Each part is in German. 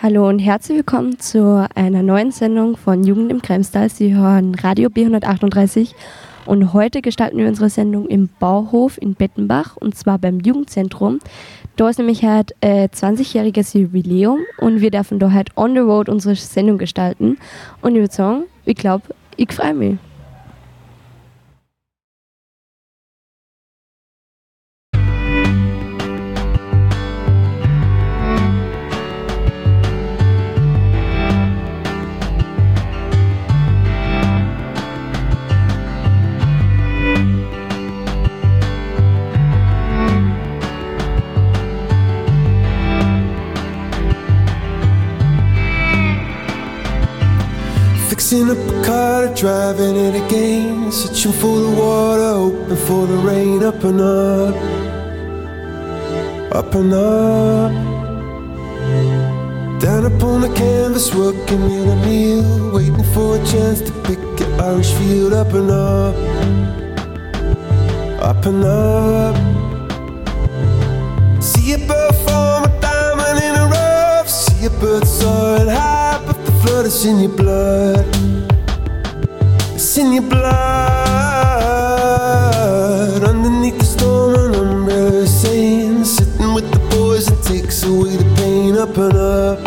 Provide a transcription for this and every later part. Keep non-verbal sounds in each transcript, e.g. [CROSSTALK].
Hallo und herzlich willkommen zu einer neuen Sendung von Jugend im Kremstal. Sie hören Radio B138 und heute gestalten wir unsere Sendung im Bauhof in Bettenbach und zwar beim Jugendzentrum. Da ist nämlich halt äh, 20-jähriges Jubiläum und wir dürfen da halt on the road unsere Sendung gestalten. Und ich würde sagen, ich glaube, ich freue mich. Fixing up a car, driving it again. Searching for the water, hoping for the rain. Up and up, up and up. Down upon the canvas, working in a meal. Waiting for a chance to pick an Irish field. Up and up, up and up. See a bird form a diamond in a rough. See a bird soaring high, flood is in your blood. It's in your blood. Underneath the storm, an umbrella saying, sitting with the boys, it takes away the pain. Up and up,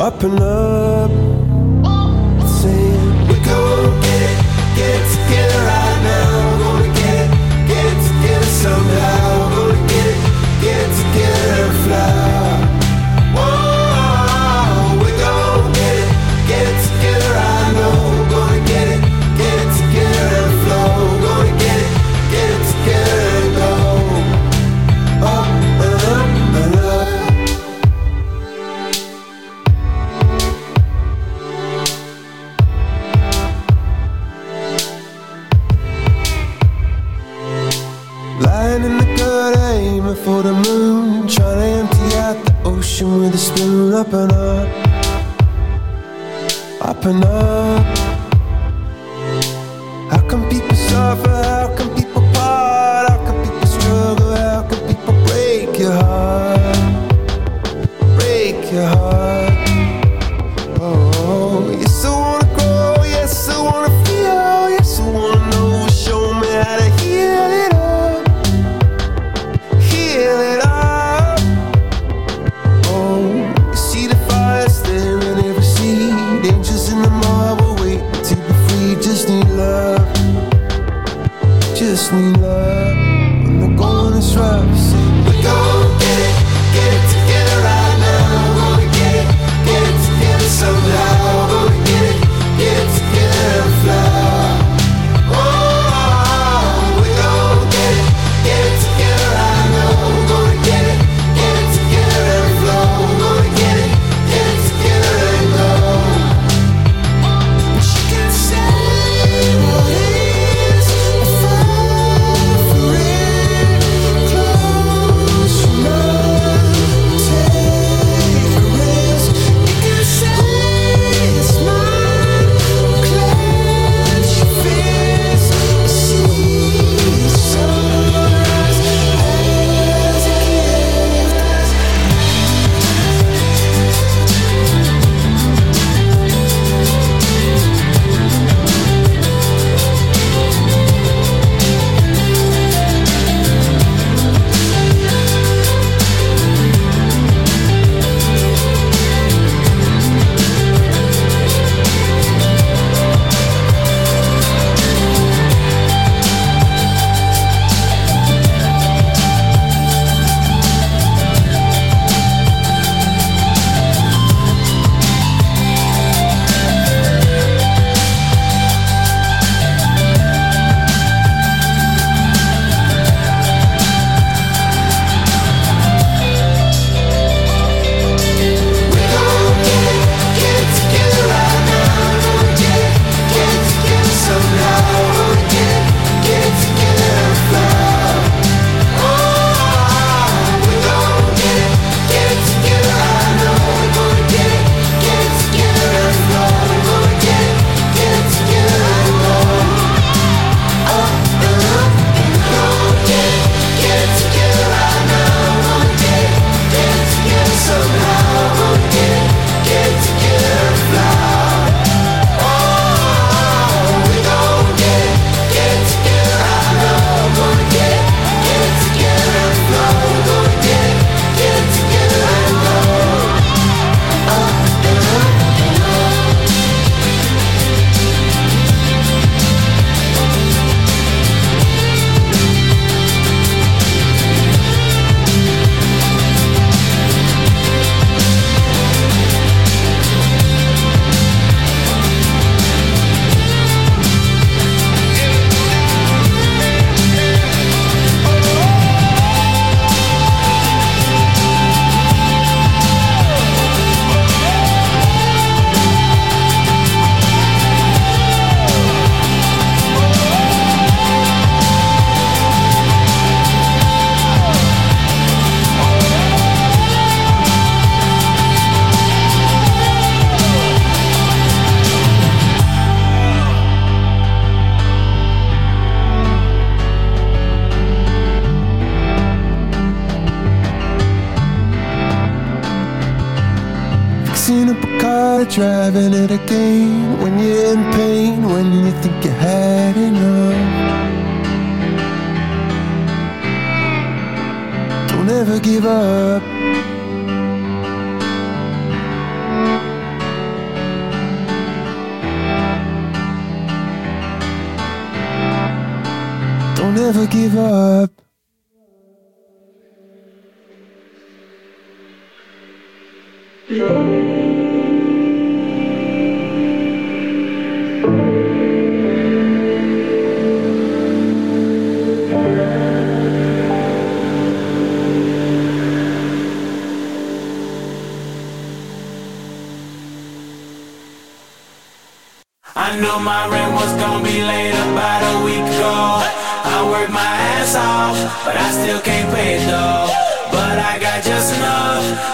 up and up.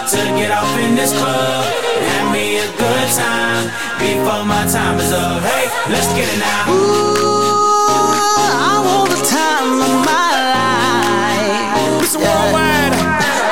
To get off in this club and have me a good time before my time is up. Hey, let's get it now. Ooh, I want the time of my life. It's worldwide.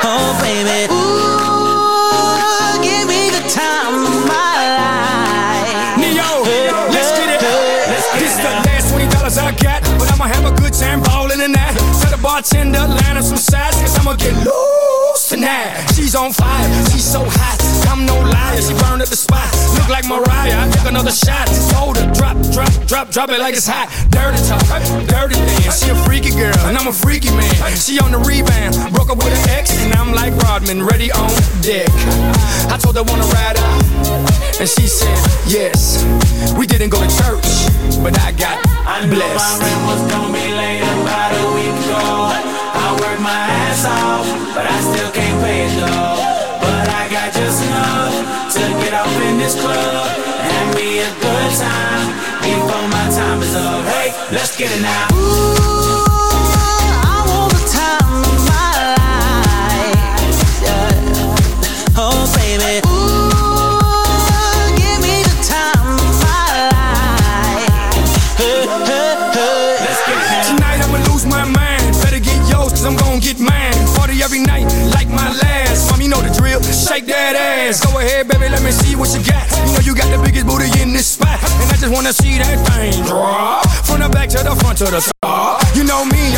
Oh, baby. Ooh, give me the time of my life. Neo, let's get it. Let's get This it is the last twenty dollars I got, but I'ma have a good time ballin' in that. Tell the bartender line up some sides, cause I'ma get loose tonight. She's on fire, she's so hot. I'm no liar, she burned up the spot. Look like Mariah, I took another shot. Told her drop, drop, drop, drop it like it's hot. Dirty talk, dirty dance. She a freaky girl, and I'm a freaky man. She on the rebound, broke up with an ex, and I'm like Rodman, ready on deck. I told her wanna ride out. And she said, yes. We didn't go to church, but I got I knew my blessed. rent was gonna be late about a week ago. I worked my ass off, but I still off in this club have me a good time before my time is up. Hey, let's get it now. I that ass. Go ahead, baby, let me see what you got. You know you got the biggest booty in this spot, and I just wanna see that thing drop from the back to the front to the top. You know me.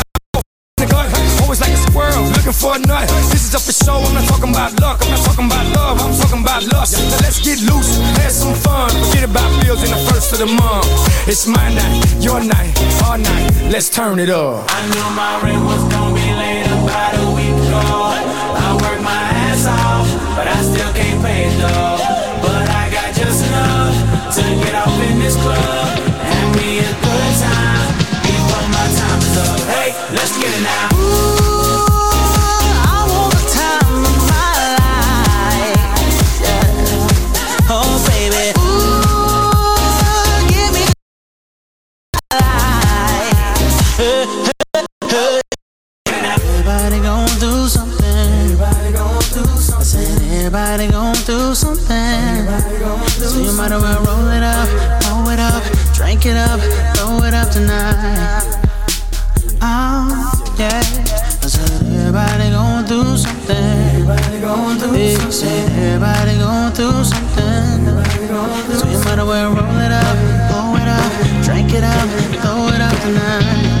I'm Always like a squirrel, looking for a nut. This is up for show, I'm not talking about luck. I'm not talking about love, I'm talking about lust. Now let's get loose, have some fun. Forget about bills in the first of the month. It's my night, your night, our night. Let's turn it up. I knew my rent was gonna be late about a week ago. I worked my ass off, it though. But I got just enough to get off in this club and me a good time before my time is up. Hey, let's get it now. Might as well roll it up, roll it up, drink it up, throw it up tonight. Oh, yeah. Said everybody gon' do something. Everybody do yeah, something. Everybody gon' do something. So you might as well roll it up, blow it up, drink it up, throw it up tonight.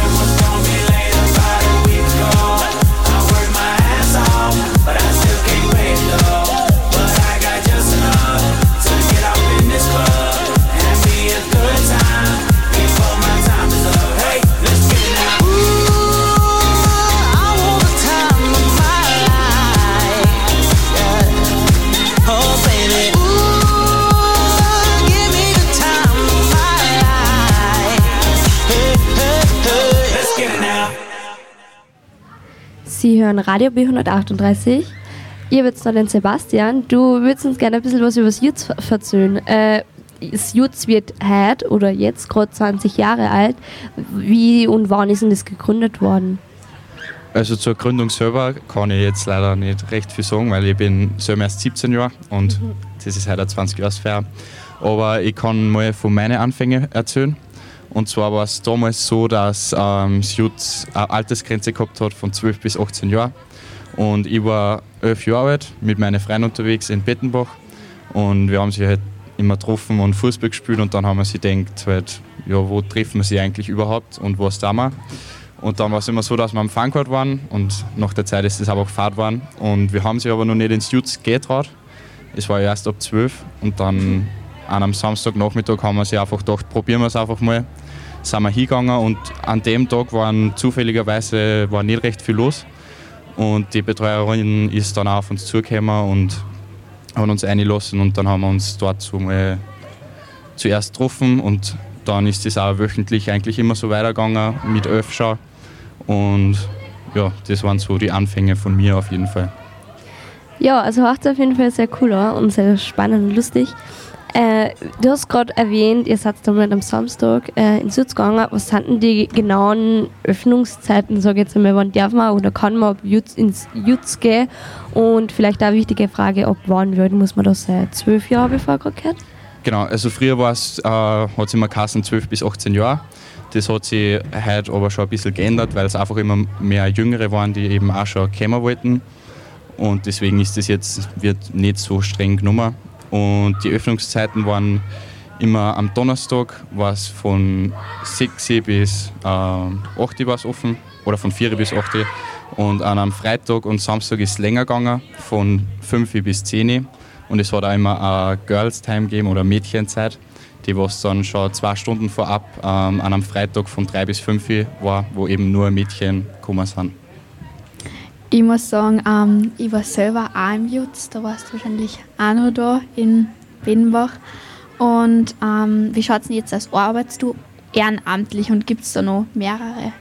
Hören Radio B138. Ihr wird's noch den Sebastian. Du würdest uns gerne ein bisschen was über das Jutz ver- verzöhnen. Äh, das Jutz wird heute oder jetzt gerade 20 Jahre alt. Wie und wann ist denn das gegründet worden? Also zur Gründung selber kann ich jetzt leider nicht recht viel sagen, weil ich bin selber erst 17 Jahre und das ist heute eine 20 Jahresfeier. Aber ich kann mal von meinen Anfängen erzählen. Und zwar war es damals so, dass ähm, das Jut eine Altersgrenze gehabt hat von 12 bis 18 Jahren. Und ich war 11 Jahre alt, mit meinen Freunden unterwegs in Bettenbach. Und wir haben sie halt immer getroffen und Fußball gespielt. Und dann haben wir sich gedacht, halt, ja, wo treffen wir sie eigentlich überhaupt und was da wir? Und dann war es immer so, dass wir am Fangkart waren und nach der Zeit ist es aber auch Fahrt waren. Und wir haben sie aber noch nicht ins Jutz getraut. Es war erst ab 12 und dann an einem Samstagnachmittag haben wir sich einfach gedacht, probieren wir es einfach mal. Sind wir hingegangen und an dem Tag waren zufälligerweise war nicht recht viel los. Und die Betreuerin ist dann auch auf uns zugekommen und haben uns eingelassen und dann haben wir uns dort so mal zuerst getroffen und dann ist es auch wöchentlich eigentlich immer so weitergegangen mit Öfschau. Und ja, das waren so die Anfänge von mir auf jeden Fall. Ja, also hört auf jeden Fall sehr cool an und sehr spannend und lustig. Äh, du hast gerade erwähnt, ihr seid damals am Samstag äh, in Süd gegangen. Was sind denn die genauen Öffnungszeiten, sage ich jetzt einmal, wann darf man oder kann man ins Jutz gehen? Und vielleicht auch eine wichtige Frage, ab wann alt muss man da sein? Zwölf Jahre, bevor gerade gehört? Genau, also früher war es, äh, hat es immer Kassen 12 bis 18 Jahre. Das hat sich heute aber schon ein bisschen geändert, weil es einfach immer mehr Jüngere waren, die eben auch schon kommen wollten. Und deswegen ist das jetzt wird nicht so streng genommen. Und die Öffnungszeiten waren immer am Donnerstag war es von 6 bis äh, 8 war es offen oder von 4 bis 8 und an einem Freitag und Samstag ist es länger gegangen, von 5 bis 10 und es hat auch immer eine Girls Time gegeben oder Mädchenzeit, die was dann schon zwei Stunden vorab ähm, an einem Freitag von 3 bis 5 war, wo eben nur Mädchen gekommen sind. Ich muss sagen, ähm, ich war selber auch im Jutz, da warst du wahrscheinlich auch noch da in Benbach. Und ähm, wie schaut es denn jetzt aus? Arbeitest du ehrenamtlich und gibt es da noch mehrere?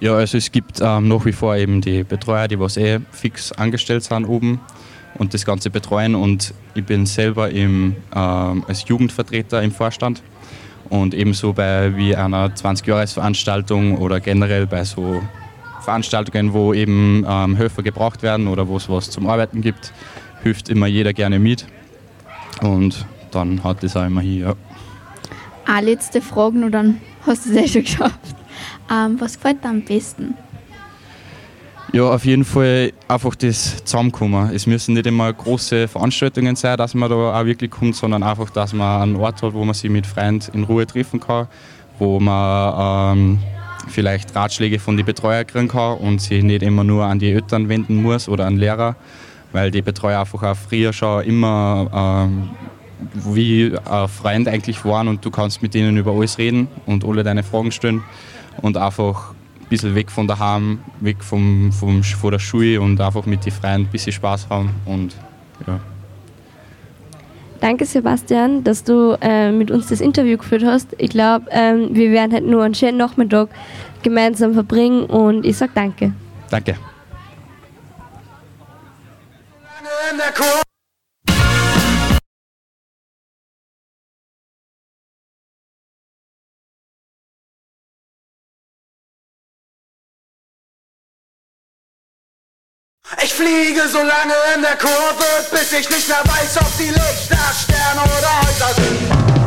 Ja, also es gibt ähm, nach wie vor eben die Betreuer, die was eh fix angestellt sind oben und das Ganze betreuen. Und ich bin selber im, ähm, als Jugendvertreter im Vorstand und ebenso bei wie einer 20-Jahres-Veranstaltung oder generell bei so Veranstaltungen, wo eben ähm, Helfer gebraucht werden oder wo es was zum Arbeiten gibt, hilft immer jeder gerne mit. Und dann hat das auch immer hier. Ja. Eine letzte Frage, nur dann hast du es eh schon geschafft. Ähm, was gefällt dir am besten? Ja, auf jeden Fall einfach das Zusammenkommen. Es müssen nicht immer große Veranstaltungen sein, dass man da auch wirklich kommt, sondern einfach, dass man einen Ort hat, wo man sich mit Freunden in Ruhe treffen kann, wo man ähm, vielleicht Ratschläge von den Betreuern kriegen kann und sich nicht immer nur an die Eltern wenden muss oder an Lehrer, weil die Betreuer einfach auch früher schon immer ähm, wie ein Freund eigentlich waren und du kannst mit denen über alles reden und alle deine Fragen stellen und einfach ein bisschen weg von daheim, weg vom, vom, von der Schule und einfach mit den Freunden ein bisschen Spaß haben und ja. Danke, Sebastian, dass du äh, mit uns das Interview geführt hast. Ich glaube, ähm, wir werden halt nur einen schönen Nachmittag gemeinsam verbringen und ich sage danke. Danke. Ich fliege so lange in der Kurve, bis ich nicht mehr weiß, ob die Lichter Sterne oder Häuser sind.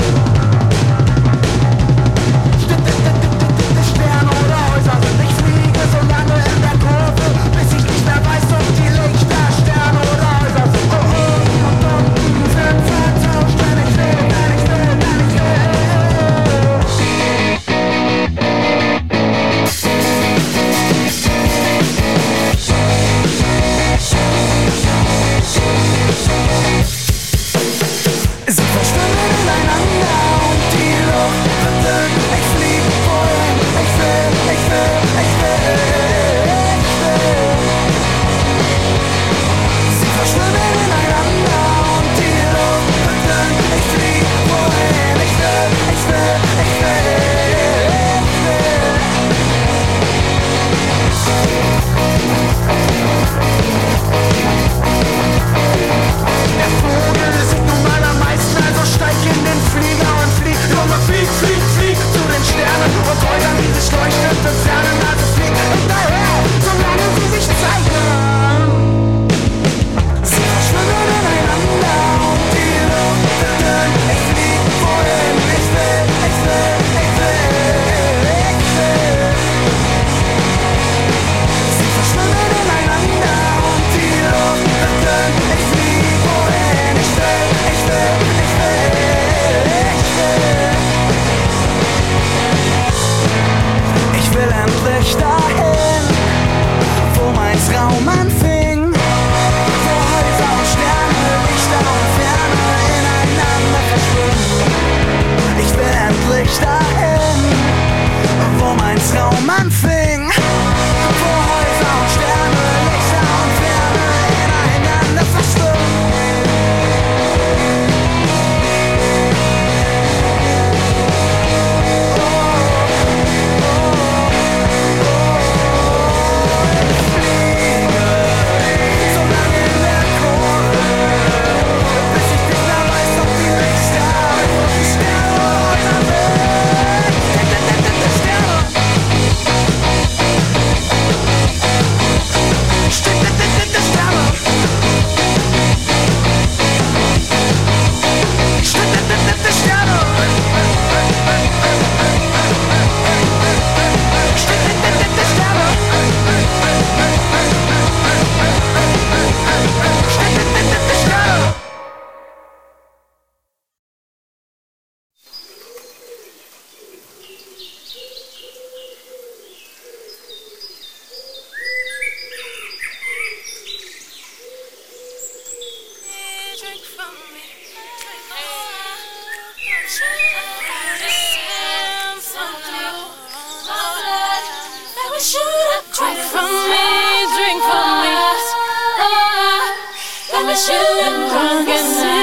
feeling drunk and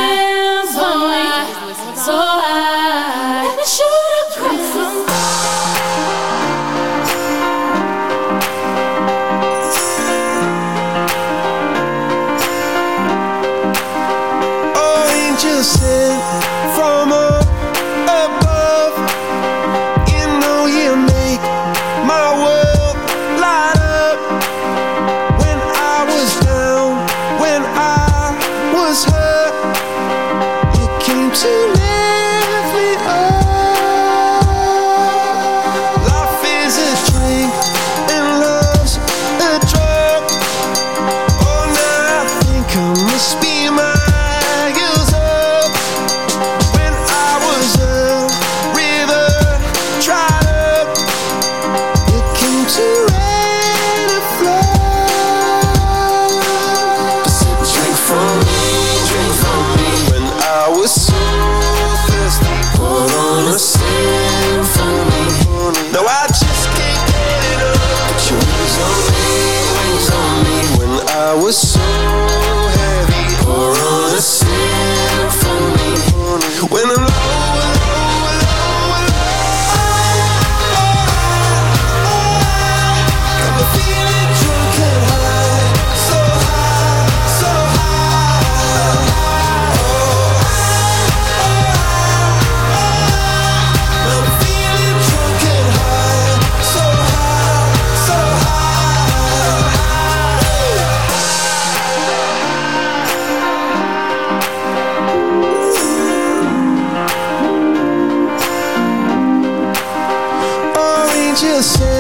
listen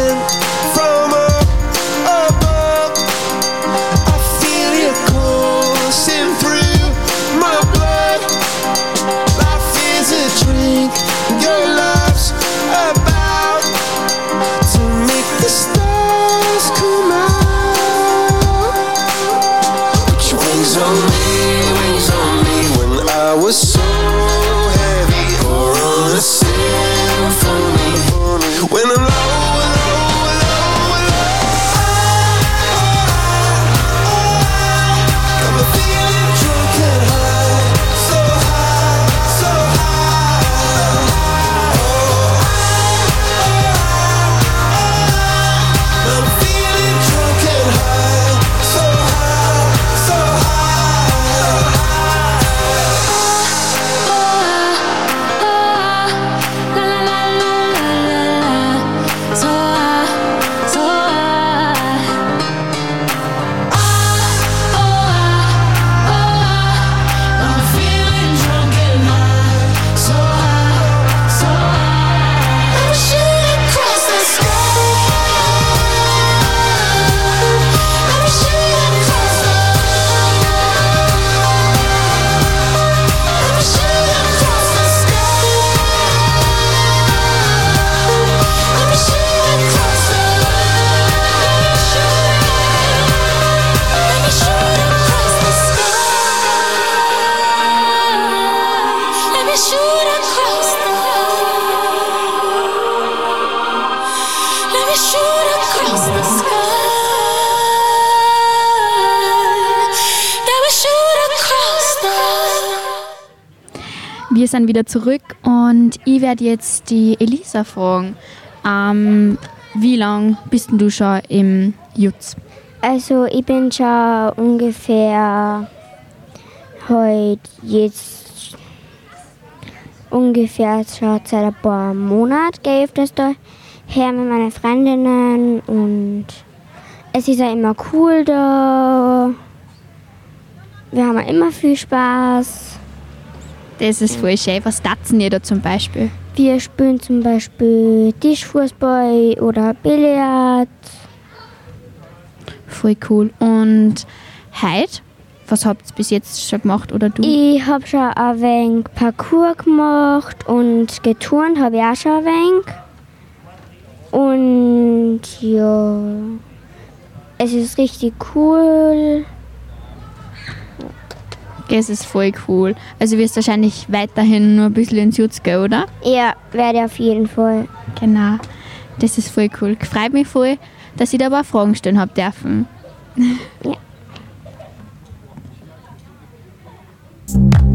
wir sind wieder zurück und ich werde jetzt die Elisa fragen. Ähm, wie lange bist du schon im Jutz? Also ich bin schon ungefähr heute jetzt ungefähr schon seit ein paar Monaten gehe ich öfters da her mit meinen Freundinnen und es ist ja immer cool da. Wir haben ja immer viel Spaß. Das ist voll schön. Was tatzen ihr da zum Beispiel? Wir spielen zum Beispiel Tischfußball oder Billard. Voll cool. Und heute? Was habt ihr bis jetzt schon gemacht oder du? Ich habe schon ein wenig Parkour gemacht und geturnt habe ich auch schon ein wenig. Und ja, es ist richtig cool. Das ist voll cool. Also wirst du wahrscheinlich weiterhin nur ein bisschen ins Jutz gehen, oder? Ja, werde auf jeden Fall. Genau. Das ist voll cool. Freut mich voll, dass ich da ein paar Fragen stellen habe dürfen. Ja. [LAUGHS]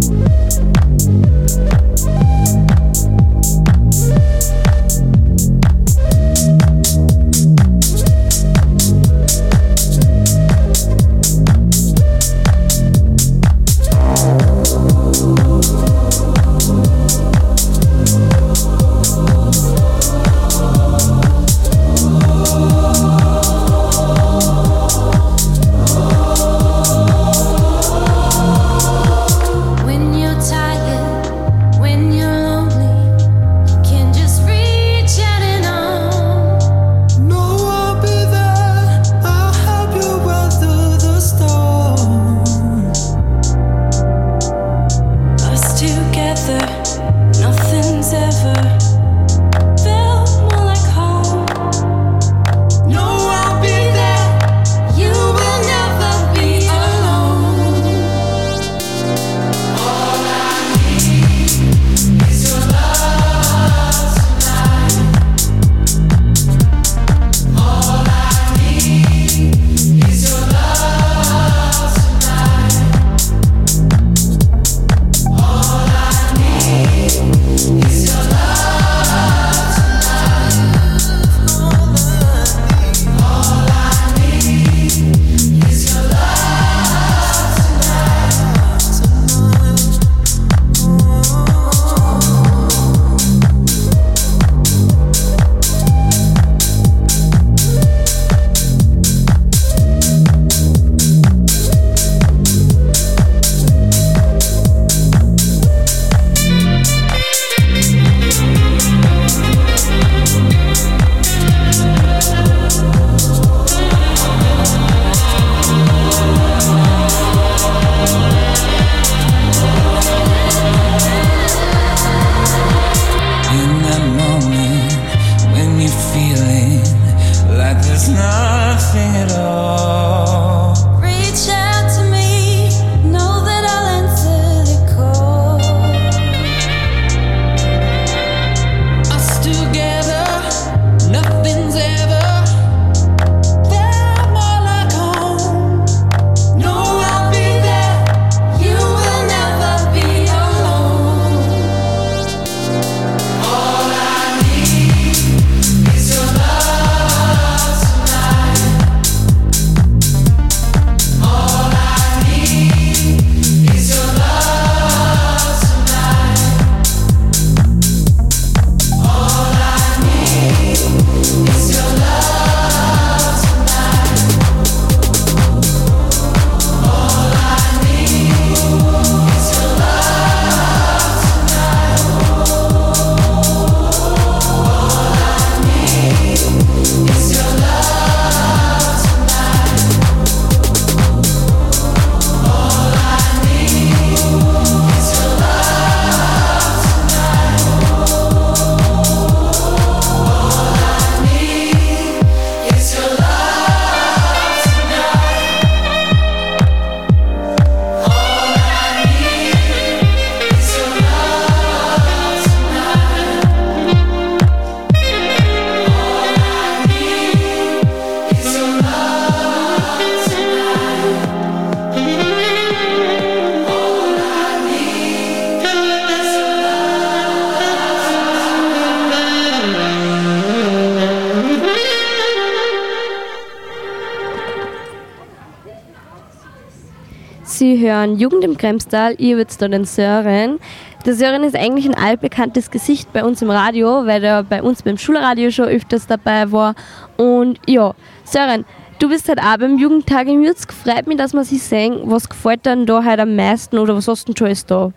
Jugend im Kremstal, ihr würdet da den Sören. Der Sören ist eigentlich ein altbekanntes Gesicht bei uns im Radio, weil er bei uns beim Schulradio schon öfters dabei war. Und ja, Sören, du bist halt auch beim Jugendtag im Jutz. Freut mich, dass wir sich sehen. Was gefällt dir da heute am meisten oder was hast du denn schon alles da?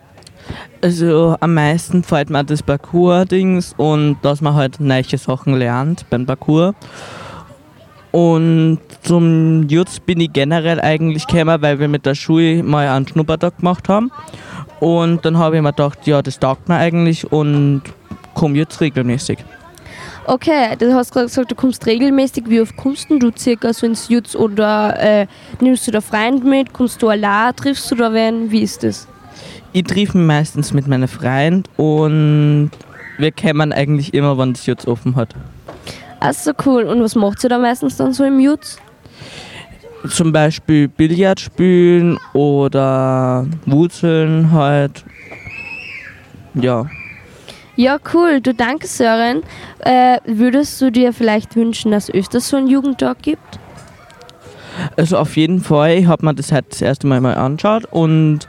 Also am meisten gefällt mir das Parcours-Dings und dass man halt neue Sachen lernt beim Parcours. Und zum Jutz bin ich generell eigentlich gekommen, weil wir mit der Schule mal einen Schnuppertag gemacht haben. Und dann habe ich mir gedacht, ja, das taugt mir eigentlich und komme jetzt regelmäßig. Okay, du hast gerade gesagt, du kommst regelmäßig. Wie oft kommst du circa so ins Jutz oder äh, nimmst du da Freund mit? Kommst du allein? Triffst du da wen? Wie ist das? Ich treffe mich meistens mit meinen Freunden und wir kommen eigentlich immer, wenn das Jutz offen hat. Also cool. Und was macht ihr da meistens dann so im Jutz? Zum Beispiel Billard spielen oder Wurzeln halt. Ja. Ja, cool. Du danke, Sören. Äh, würdest du dir vielleicht wünschen, dass es öfters so einen Jugendtag gibt? Also auf jeden Fall, ich habe mir das halt das erste Mal mal angeschaut und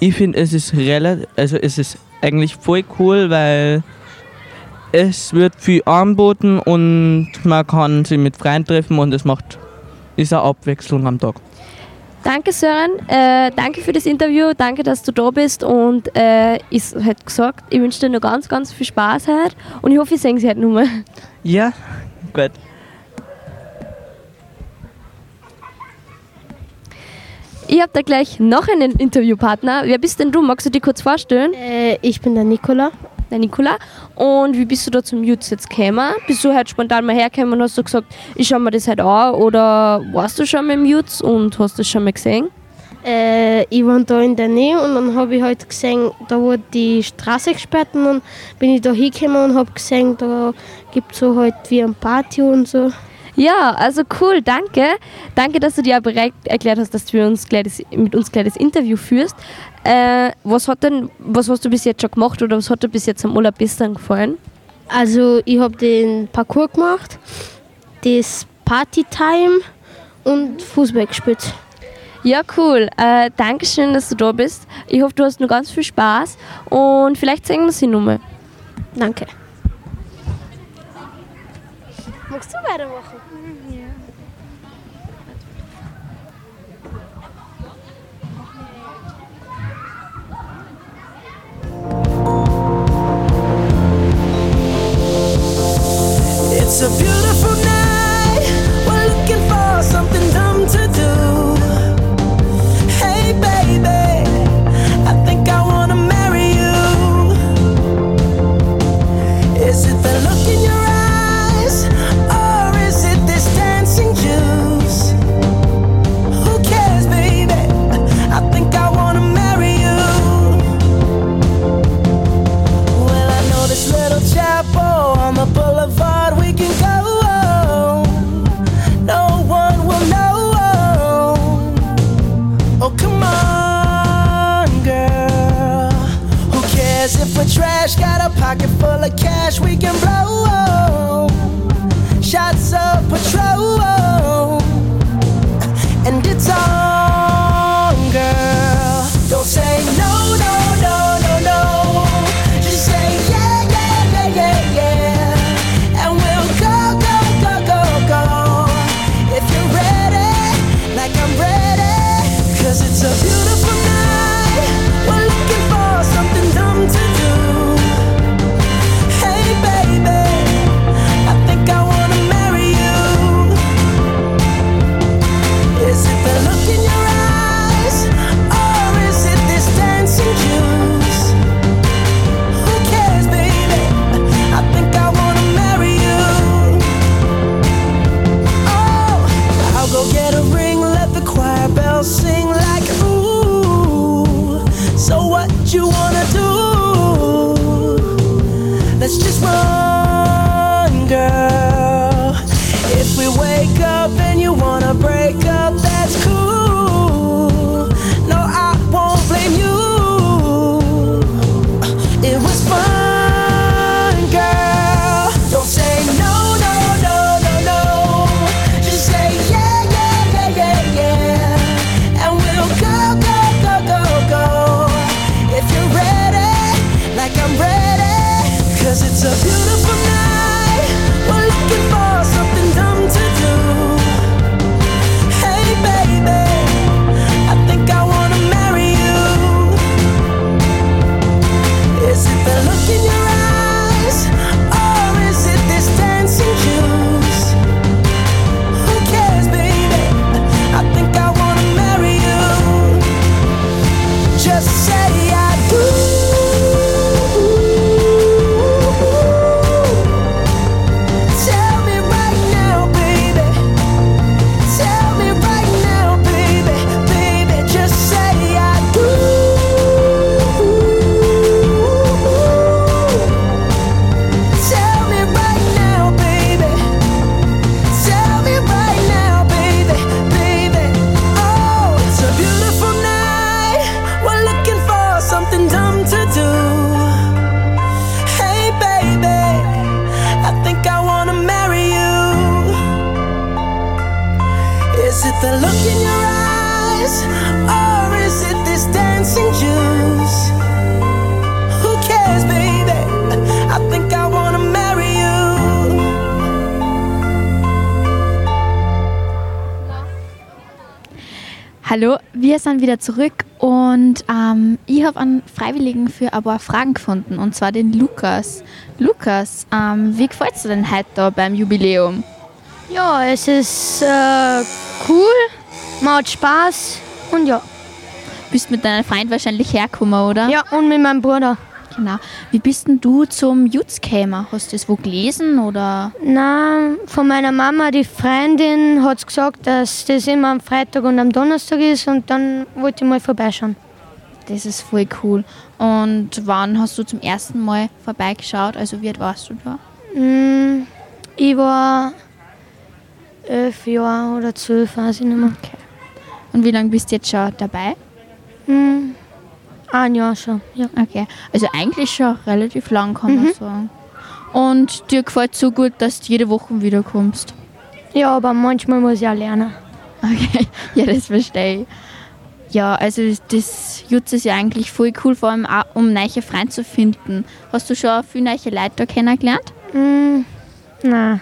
ich finde es ist relativ, also es ist eigentlich voll cool, weil es wird viel angeboten und man kann sich mit Freunden treffen und es macht ist eine Abwechslung am Tag. Danke, Sören. Äh, danke für das Interview. Danke, dass du da bist. Und äh, ich hätte gesagt, ich wünsche dir noch ganz, ganz viel Spaß heute. Und ich hoffe, wir sehen sie heute nochmal. Ja, gut. Ich habe da gleich noch einen Interviewpartner. Wer bist denn du? Magst du dich kurz vorstellen? Äh, ich bin der Nikola. Der Nikola. Und wie bist du da zum Jutz jetzt gekommen? Bist du halt spontan mal hergekommen und hast du gesagt, ich schau mir das halt an? Oder warst du schon mal im Jutz und hast das schon mal gesehen? Äh, ich wohne da in der Nähe und dann habe ich halt gesehen, da wurde die Straße gesperrt und dann bin ich da hingekommen und habe gesehen, da gibt es so halt wie ein Party und so. Ja, also cool, danke. Danke, dass du dir auch bereit erklärt hast, dass du uns das, mit uns gleich das Interview führst. Äh, was hat denn, was hast du bis jetzt schon gemacht oder was hat dir bis jetzt am allerbesten gefallen? Also ich habe den Parcours gemacht, das Partytime und Fußball gespielt. Ja, cool. Äh, Dankeschön, dass du da bist. Ich hoffe, du hast noch ganz viel Spaß und vielleicht sehen wir sie nochmal. Danke. Magst du weitermachen? It's a beautiful night. Got a pocket full of cash we can blow. Shots of patrol. Wir sind wieder zurück und ähm, ich habe einen Freiwilligen für ein paar Fragen gefunden und zwar den Lukas. Lukas, ähm, wie gefällt es dir denn heute da beim Jubiläum? Ja, es ist äh, cool, macht Spaß und ja. Bist mit deinem Freund wahrscheinlich hergekommen, oder? Ja, und mit meinem Bruder. Genau. Wie bist denn du zum Jutz gekommen? Hast du das wo gelesen oder? Na, von meiner Mama, die Freundin, hat gesagt, dass das immer am Freitag und am Donnerstag ist und dann wollte ich mal vorbeischauen. Das ist voll cool. Und wann hast du zum ersten Mal vorbeigeschaut? Also wie alt warst du da? Mm, ich war elf Jahre oder zwölf, weiß ich nicht mehr. Und wie lange bist du jetzt schon dabei? Mm, ein Jahr schon, ja. Okay. Also eigentlich schon relativ lang, kann man Mhm. sagen. Und dir gefällt so gut, dass du jede Woche wiederkommst? Ja, aber manchmal muss ich auch lernen. Okay, [LAUGHS] ja, das verstehe ich. Ja, also das Jutz ist ja eigentlich voll cool, vor allem auch, um neue Freunde zu finden. Hast du schon viele neue Leute da kennengelernt? Mm, na,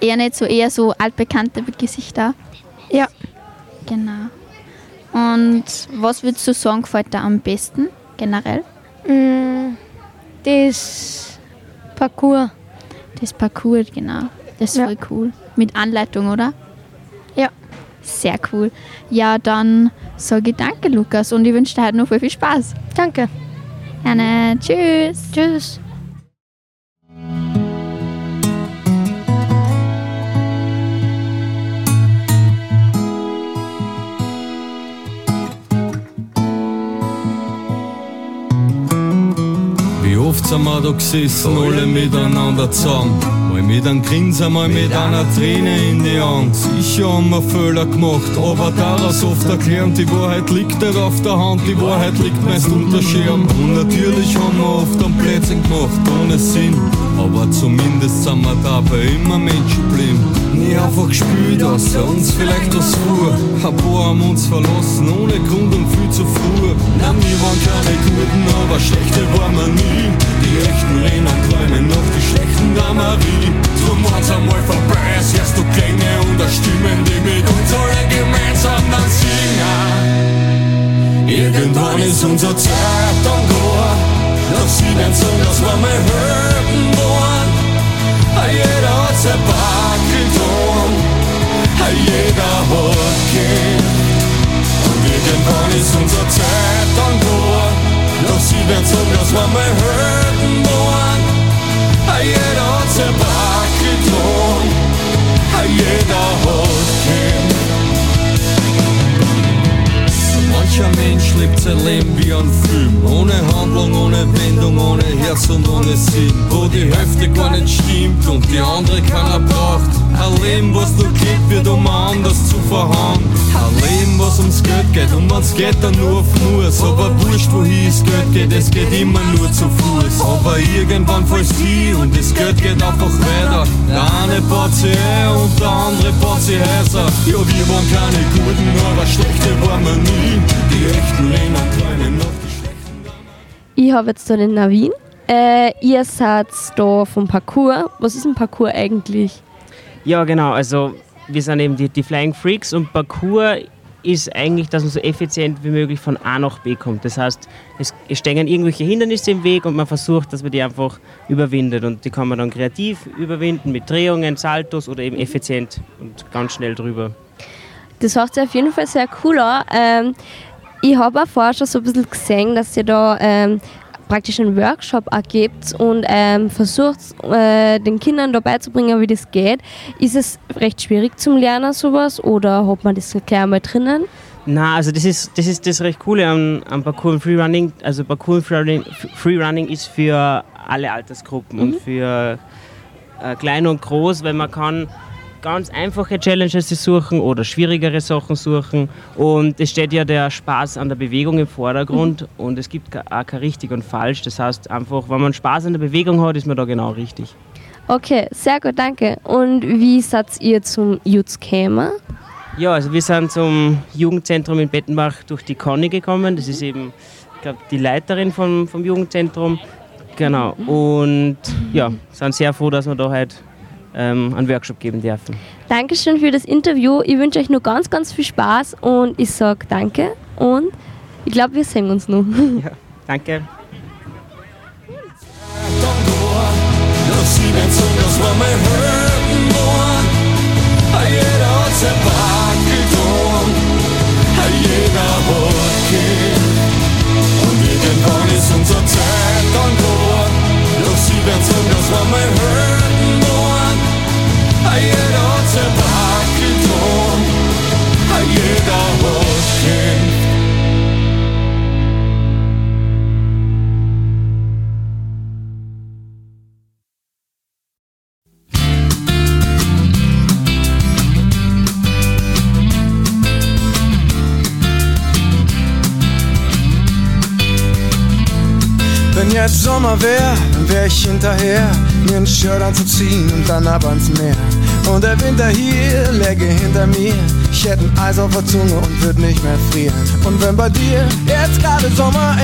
Eher nicht so, eher so altbekannte Gesichter? Ja. Genau. Und was würdest du sagen, gefällt dir am besten generell? mm, das Parcours. Das Parcours, genau. Das ist Ja. voll cool. Mit Anleitung, oder? Ja. Sehr cool. Ja, dann sage ich danke, Lukas, und ich wünsche dir heute noch viel, viel Spaß. Danke. Gerne. Tschüss. Tschüss. Oft sind wir da gesessen, alle miteinander zusammen. Mal mit einem Grinsen, mal mit einer Träne in die Augen. Sicher haben wir Fehler gemacht, aber daraus oft erklären, die Wahrheit liegt nicht auf der Hand, die Wahrheit liegt meist unter Schirm. Und natürlich haben wir oft am Plätzchen gemacht, ohne Sinn. Aber zumindest sind wir dabei immer Menschen geblieben. Nie einfach gespielt, außer uns vielleicht was vor. Ein paar haben uns verlassen, ohne Grund und viel zu früh. Nein, wir waren keine Guten, aber schlechte waren wir nie. Die echten Rennen träumen noch die schlechten Damarie. Drum war's einmal vorbei, es erst du Klänge und Stimmen, die mit uns alle gemeinsam dann singen. Irgendwann ist unser Zeit dann gar. Doch sie werden sagen, dass wir mal Helden waren. Jeder hat sein Back getan. Jeder hat gekämpft. Und irgendwann ist Sein Leben wie ein Film. Ohne Handlung, ohne Wendung, ohne Herz und ohne Sinn. Wo die Hälfte gar nicht stimmt und die andere keiner braucht. Ein Leben, was nur geht, wird um anders zu verhauen. Ein Leben, was ums Geld geht und wenn's geht, dann nur auf Muss. Aber wurscht, wohin das Geld geht, es geht immer nur zu Fuß. Aber irgendwann fällst du und das Geld geht einfach weiter. Der eine baut sich ein und der andere baut sich Häuser. Ja, wir waren keine Guten, aber schlechte waren wir nie. Ich habe jetzt da den Navin. Äh, ihr seid da vom Parcours. Was ist ein Parcours eigentlich? Ja, genau. Also wir sind eben die, die Flying Freaks und Parcours ist eigentlich, dass man so effizient wie möglich von A nach B kommt. Das heißt, es, es stehen irgendwelche Hindernisse im Weg und man versucht, dass man die einfach überwindet. Und die kann man dann kreativ überwinden mit Drehungen, Saltos oder eben effizient und ganz schnell drüber. Das hört sich auf jeden Fall sehr cool an. Ähm, ich habe auch vorher schon so ein bisschen gesehen, dass ihr da ähm, praktisch einen Workshop auch gibt und ähm, versucht, äh, den Kindern da beizubringen, wie das geht. Ist es recht schwierig zum Lernen sowas oder hat man das gleich einmal drinnen? Na, also das ist das, ist das recht Coole am, am Parkour und Freerunning. Also Parkour und Freerunning, Freerunning ist für alle Altersgruppen und für äh, klein und groß, weil man kann ganz einfache Challenges suchen oder schwierigere Sachen suchen. Und es steht ja der Spaß an der Bewegung im Vordergrund und es gibt auch kein richtig und falsch. Das heißt einfach, wenn man Spaß an der Bewegung hat, ist man da genau richtig. Okay, sehr gut, danke. Und wie seid ihr zum Youth gekommen? Ja, also wir sind zum Jugendzentrum in Bettenbach durch die Conny gekommen. Das ist eben, ich glaube, die Leiterin vom, vom Jugendzentrum. Genau. Und ja, sind sehr froh, dass wir da halt ähm, einen Workshop geben dürfen. Dankeschön für das Interview. Ich wünsche euch nur ganz, ganz viel Spaß und ich sage danke und ich glaube, wir sehen uns noch. [LAUGHS] Ja, danke. Irgendwann unser Zeit dann durch, doch sie werden sagen, das war mein Har jag råd så bara kan du jetzt Sommer wär, wär ich hinterher, mir ein Shirt anzuziehen und dann ab ans Meer. Und der Winter hier läge hinter mir. Ich hätte ein Eis auf der Zunge und würd nicht mehr frieren. Und wenn bei dir jetzt gerade Sommer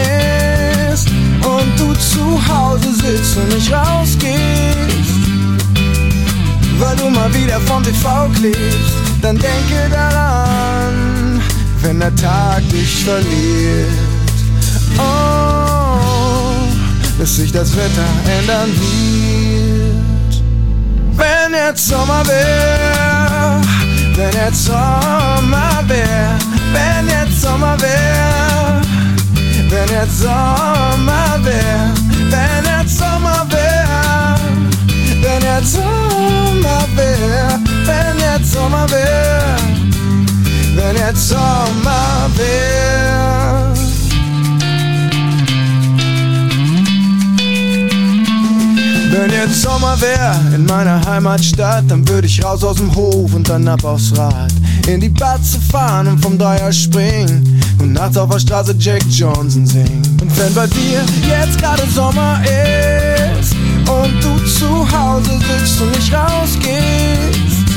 ist und du zu Hause sitzt und nicht rausgehst, weil du mal wieder vom TV klebst, dann denke daran, wenn der Tag dich verliert. Oh, dass sich das Wetter ändern wird. Wenn jetzt Sommer wär, wenn jetzt Sommer wär, wenn jetzt Sommer wär, wenn jetzt Sommer wär, wenn jetzt Sommer wär, wenn jetzt Sommer wär, wenn jetzt Sommer wär, wenn jetzt Sommer wär. Wenn jetzt Sommer wär in meiner Heimatstadt, dann würde ich raus aus dem Hof und dann ab aufs Rad. In die Batze fahren und vom Dreier springen und nachts auf der Straße Jack Johnson singen. Und wenn bei dir jetzt gerade Sommer ist und du zu Hause sitzt und nicht rausgehst,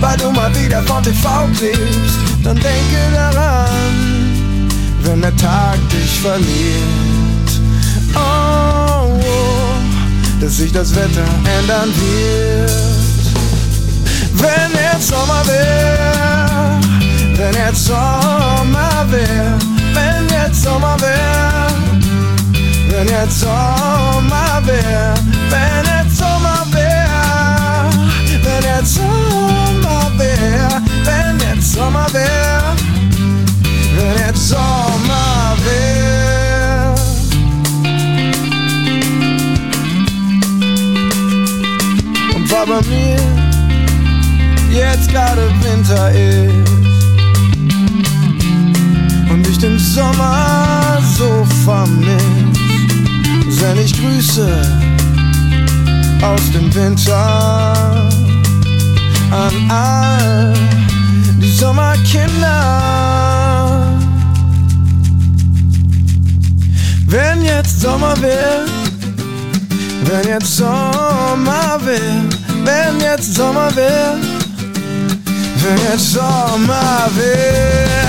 weil du mal wieder vom TV klebst, dann denke daran, wenn der Tag dich verliert. Oh, dass sich das Wetter ändern wird. Wenn jetzt Sommer wär, wenn jetzt Sommer wär, wenn jetzt Sommer wär, wenn jetzt Sommer wär, wenn jetzt Sommer wär, wenn jetzt Sommer wär, wenn jetzt Sommer wär, wenn jetzt Sommer wär. Bei mir jetzt gerade Winter ist und ich den Sommer so vermiss, send ich Grüße aus dem Winter an all die Sommerkinder. Wenn jetzt Sommer wird, wenn jetzt Sommer wird, wenn jetzt Sommer wird, wenn jetzt Sommer wird,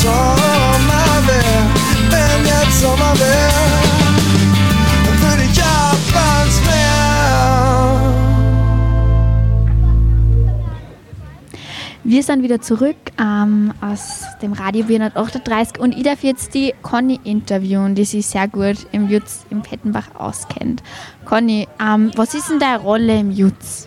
Sommer wär, wenn jetzt Sommer wär, dann würde ich ab ans Meer. Wir sind wieder zurück ähm, aus dem Radio 438 und ich darf jetzt die Conny interviewen, die sich sehr gut im Jutz im Pettenbach auskennt. Conny, ähm, was ist denn deine Rolle im Jutz?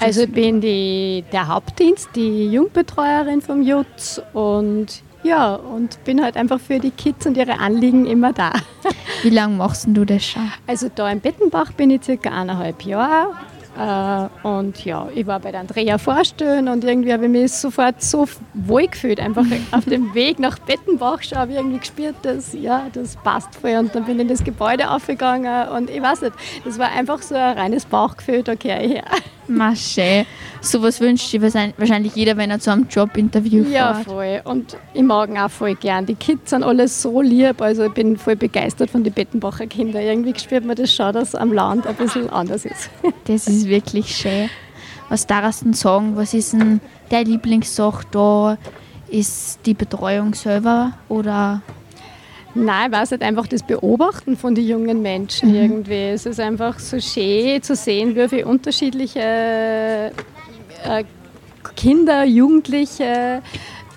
Also ich bin die, der Hauptdienst, die Jungbetreuerin vom Jutz und ja, und bin halt einfach für die Kids und ihre Anliegen immer da. [LAUGHS] Wie lange machst du das schon? Also da in Bettenbach bin ich circa eineinhalb Jahre Äh, und ja, ich war bei der Andrea vorstellen und irgendwie habe ich mich sofort so wohl gefühlt. Einfach [LAUGHS] auf dem Weg nach Bettenbach schon habe ich irgendwie gespürt, dass ja, das passt voll. Und dann bin ich in das Gebäude aufgegangen und ich weiß nicht, das war einfach so ein reines Bauchgefühl, da gehöre ich her. Masche. Sowas wünscht sich wahrscheinlich- jeder, wenn er zu einem Jobinterview Ja, fährt. voll. Und ich mag ihn auch voll gern. Die Kids sind alle so lieb. Also ich bin voll begeistert von den Bettenbacher Kindern. Irgendwie spürt man das schon, dass am Land ein bisschen anders ist. [LAUGHS] Das ist wirklich schön. Was darfst du sagen? Was ist denn der Lieblingssache da? Ist die Betreuung selber oder Nein, ich weiß nicht, einfach das Beobachten von den jungen Menschen Mhm. irgendwie. Es ist einfach so schön zu sehen, wie viele unterschiedliche äh, Kinder, Jugendliche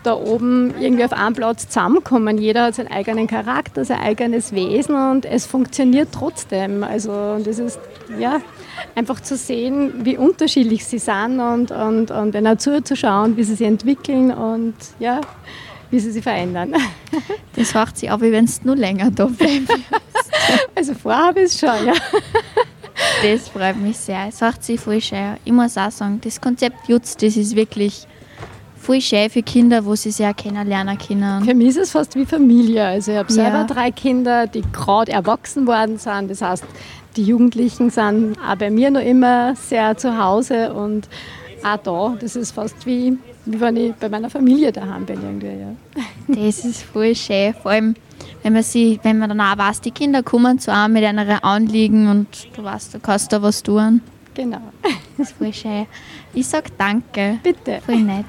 da oben irgendwie auf einem Platz zusammenkommen. Jeder hat seinen eigenen Charakter, sein eigenes Wesen und es funktioniert trotzdem. Also und das ist ja einfach zu sehen, wie unterschiedlich sie sind und, und, und ihnen zuzuschauen, wie sie sich entwickeln und ja, wie sie sich verändern. [LAUGHS] das macht sich auch, wie wenn es nur länger da bleibt. [LAUGHS] Also vorhabe ich es schon, ja. Das freut mich sehr. Es macht sich voll schön. Ich muss auch sagen, das Konzept Jutz, das ist wirklich voll schön für Kinder, wo sie auch kennenlernen können. Für mich ist es fast wie Familie. Also ich habe selber Ja. drei Kinder, die gerade erwachsen worden sind. Das heißt, die Jugendlichen sind auch bei mir noch immer sehr zu Hause und auch da. Das ist fast wie, wie wenn ich bei meiner Familie daheim bin irgendwie. Ja. [LAUGHS] Das ist voll schön. Vor allem, wenn man, sie, wenn man dann auch weiß, die Kinder kommen zu einem mit einer Anliegen und du weißt, du kannst da was tun. Genau. Das ist voll schön. Ich sag danke. Bitte. Voll nett.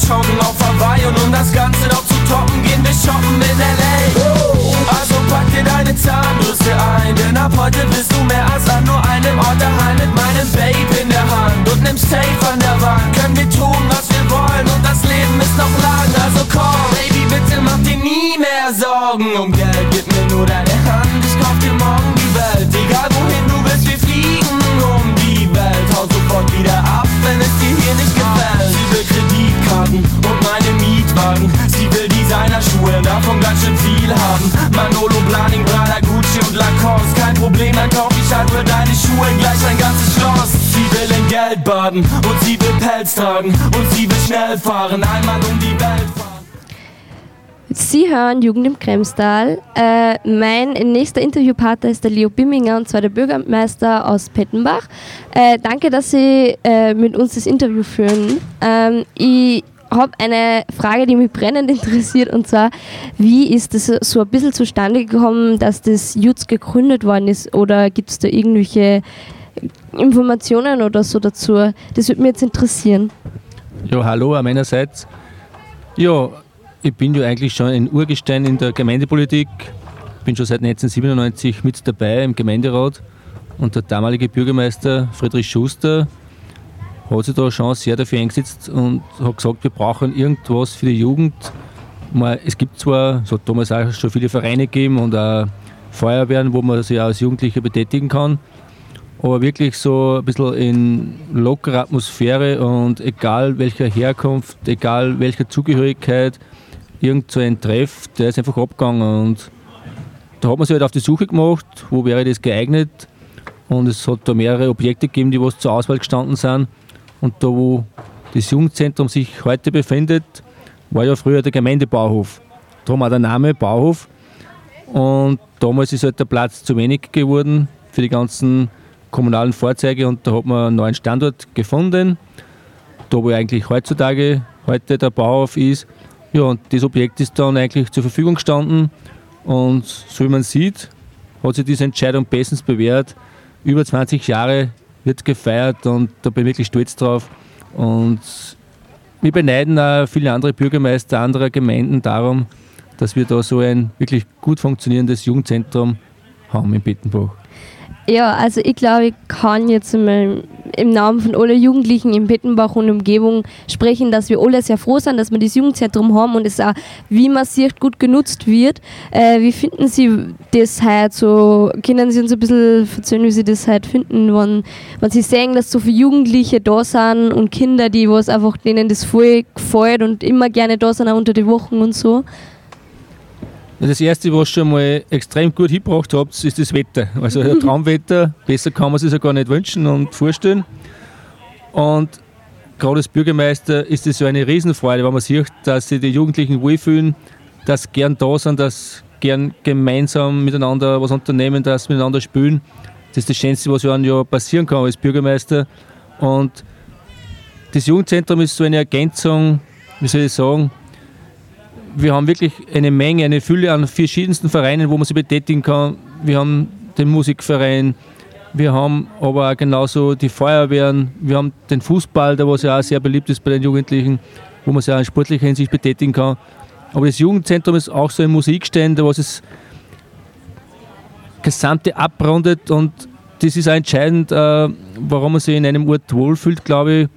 Abschauen auf Hawaii. Und um das Ganze noch zu toppen, gehen wir shoppen in L.A. Also pack dir deine Zahnbürste ein, denn ab heute bist du mehr als an nur einem Ort daheim mit meinem Babe in der Hand und nem Safe an der Wand. Können wir tun, was wir wollen und das Leben ist noch lang. Also komm, Baby, bitte mach dir nie mehr Sorgen um Geld. Gib mir nur deine Hand, ich kauf dir morgen die Welt. Egal wohin du willst, wir fliegen um die Welt. Hau sofort wenn es dir hier nicht gefällt. Sie will Kreditkarten und meine Mietwagen. Sie will Designerschuhe, davon ganz schön viel haben. Manolo, Blaning, Prada, Gucci und Lacoste. Kein Problem, dann kauf ich halt für deine Schuhe gleich ein ganzes Schloss. Sie will in Geld baden und sie will Pelz tragen und sie will schnell fahren, einmal um die Welt fahren. Sie hören Jugend im Kremstal. Äh, mein nächster Interviewpartner ist der Leo Bimminger und zwar der Bürgermeister aus Pettenbach. Äh, danke, dass Sie äh, mit uns das Interview führen. Ähm, ich habe eine Frage, die mich brennend interessiert und zwar, wie ist das so ein bisschen zustande gekommen, dass das Jutz gegründet worden ist oder gibt es da irgendwelche Informationen oder so dazu? Das würde mich jetzt interessieren. Ja, hallo meinerseits. Ja, ich bin ja eigentlich schon ein Urgestein in der Gemeindepolitik. Bin schon seit 1997 mit dabei im Gemeinderat. Und der damalige Bürgermeister Friedrich Schuster hat sich da schon sehr dafür eingesetzt und hat gesagt, wir brauchen irgendwas für die Jugend. Es gibt zwar, es hat damals auch schon viele Vereine gegeben und auch Feuerwehren, wo man sich als Jugendlicher betätigen kann. Aber wirklich so ein bisschen in lockerer Atmosphäre und egal welcher Herkunft, egal welcher Zugehörigkeit, irgend so ein Treff, der ist einfach abgegangen. Und da hat man sich halt auf die Suche gemacht, wo wäre das geeignet. Und es hat da mehrere Objekte gegeben, die was zur Auswahl gestanden sind. Und da, wo das Jugendzentrum sich heute befindet, war ja früher der Gemeindebauhof. Darum auch der Name Bauhof. Und damals ist halt der Platz zu wenig geworden für die ganzen kommunalen Fahrzeuge und da hat man einen neuen Standort gefunden, da wo eigentlich heutzutage heute der Bauhof ist. Ja, und das Objekt ist dann eigentlich zur Verfügung gestanden und so wie man sieht, hat sich diese Entscheidung bestens bewährt. Über 20 Jahre wird gefeiert und da bin ich wirklich stolz drauf. Und wir beneiden auch viele andere Bürgermeister anderer Gemeinden darum, dass wir da so ein wirklich gut funktionierendes Jugendzentrum haben in Bettenbach. Ja, also ich glaube, ich kann jetzt mal im Namen von allen Jugendlichen in Pettenbach und Umgebung sprechen, dass wir alle sehr froh sind, dass wir das Jugendzentrum haben und es auch, wie man sieht, gut genutzt wird. Äh, wie finden Sie das heute so? Können Sie uns ein bisschen erzählen, wie Sie das heute finden, wenn, wenn Sie sehen, dass so viele Jugendliche da sind und Kinder, die was einfach denen das voll gefällt und immer gerne da sind, auch unter die Wochen und so? Das erste, was schon mal extrem gut hingebracht habt, ist das Wetter. Also ein Traumwetter, besser kann man sich ja gar nicht wünschen und vorstellen. Und gerade als Bürgermeister ist es so eine Riesenfreude, wenn man sieht, dass sich die Jugendlichen wohlfühlen, dass sie gern da sind, dass sie gern gemeinsam miteinander was unternehmen, dass sie miteinander spielen. Das ist das Schönste, was einem ja passieren kann als Bürgermeister. Und das Jugendzentrum ist so eine Ergänzung, wie soll ich sagen, wir haben wirklich eine Menge, eine Fülle an verschiedensten Vereinen, wo man sich betätigen kann. Wir haben den Musikverein, wir haben aber auch genauso die Feuerwehren, wir haben den Fußball, der was ja auch sehr beliebt ist bei den Jugendlichen, wo man sich auch in sportlicher Hinsicht betätigen kann. Aber das Jugendzentrum ist auch so ein Musikständer, was es Gesamte abrundet und das ist auch entscheidend, äh, warum man sich in einem Ort wohlfühlt, glaube ich,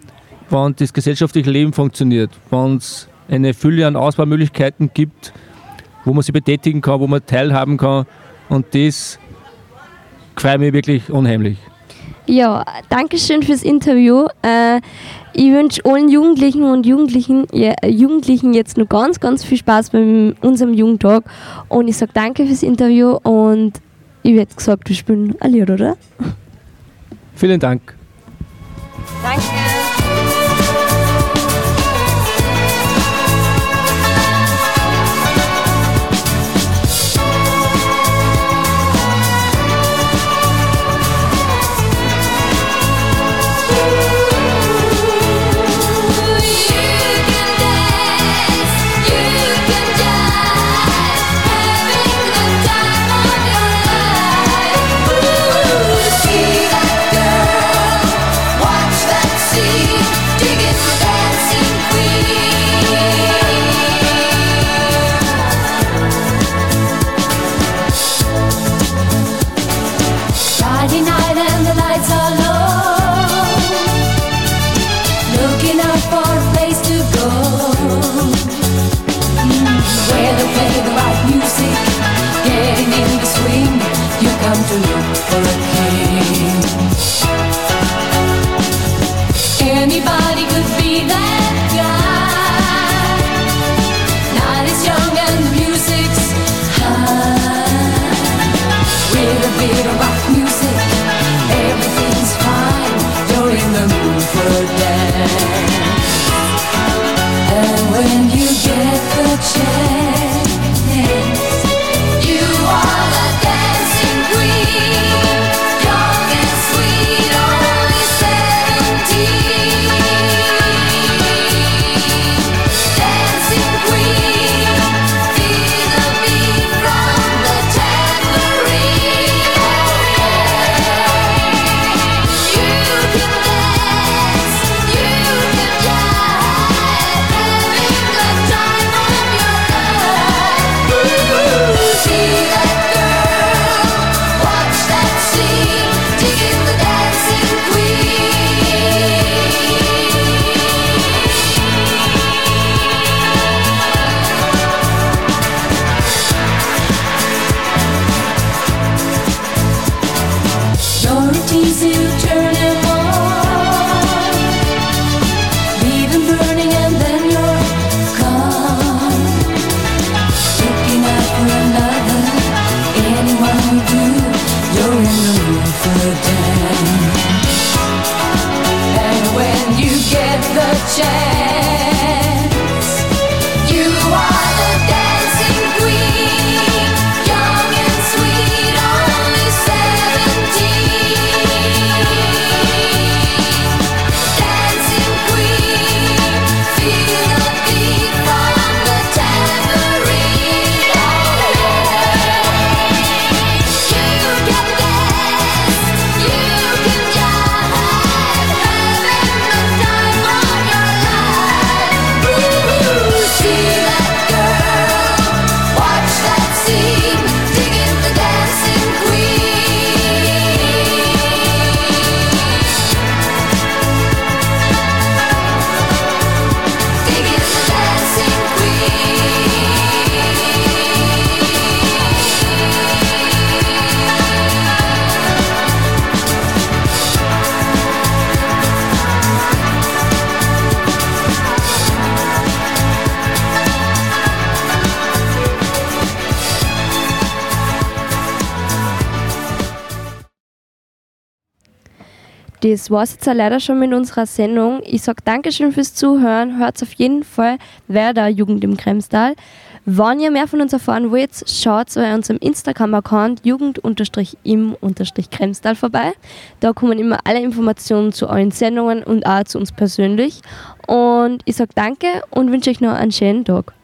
wenn das gesellschaftliche Leben funktioniert, wenn es eine Fülle an Auswahlmöglichkeiten gibt, wo man sich betätigen kann, wo man teilhaben kann und das gefällt mir wirklich unheimlich. Ja, danke schön fürs Interview. Äh, ich wünsche allen Jugendlichen und Jugendlichen, ja, Jugendlichen jetzt noch ganz, ganz viel Spaß bei unserem Jugendtag. Und ich sage danke fürs Interview und ich werde gesagt, wir spielen ein Lied, oder? Vielen Dank. Danke. das war es jetzt auch leider schon mit unserer Sendung. Ich sage Dankeschön fürs Zuhören. Hört auf jeden Fall Werder Jugend im Kremstal. Wenn ihr mehr von uns erfahren wollt, schaut bei unserem Instagram-Account jugend-im-kremstal vorbei. Da kommen immer alle Informationen zu euren Sendungen und auch zu uns persönlich. Und ich sage Danke und wünsche euch noch einen schönen Tag.